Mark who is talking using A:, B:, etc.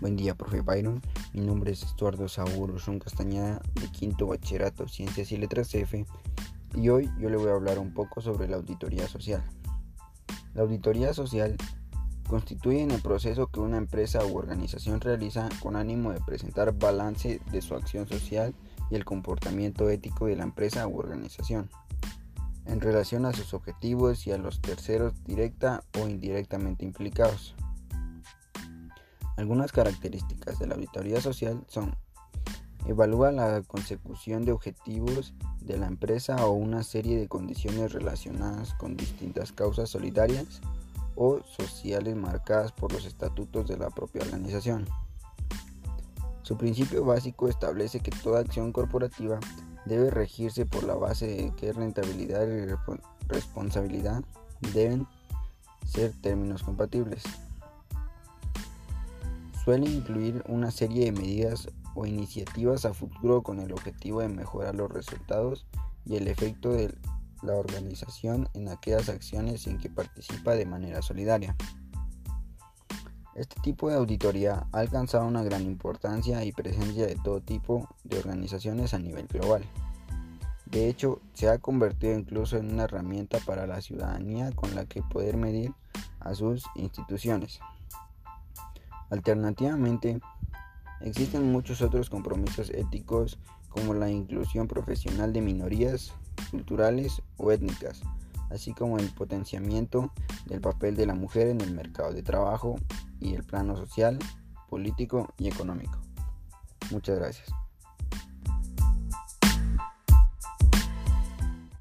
A: Buen día, profe Byron. Mi nombre es Estuardo Saúl Urzún Castañeda, de Quinto Bachillerato Ciencias y Letras F, y hoy yo le voy a hablar un poco sobre la auditoría social. La auditoría social constituye en el proceso que una empresa u organización realiza con ánimo de presentar balance de su acción social y el comportamiento ético de la empresa u organización en relación a sus objetivos y a los terceros directa o indirectamente implicados. Algunas características de la auditoría social son Evalúa la consecución de objetivos de la empresa o una serie de condiciones relacionadas con distintas causas solidarias o sociales marcadas por los estatutos de la propia organización. Su principio básico establece que toda acción corporativa debe regirse por la base de que rentabilidad y responsabilidad deben ser términos compatibles suele incluir una serie de medidas o iniciativas a futuro con el objetivo de mejorar los resultados y el efecto de la organización en aquellas acciones en que participa de manera solidaria. Este tipo de auditoría ha alcanzado una gran importancia y presencia de todo tipo de organizaciones a nivel global. De hecho, se ha convertido incluso en una herramienta para la ciudadanía con la que poder medir a sus instituciones. Alternativamente, existen muchos otros compromisos éticos como la inclusión profesional de minorías culturales o étnicas, así como el potenciamiento del papel de la mujer en el mercado de trabajo y el plano social, político y económico. Muchas gracias.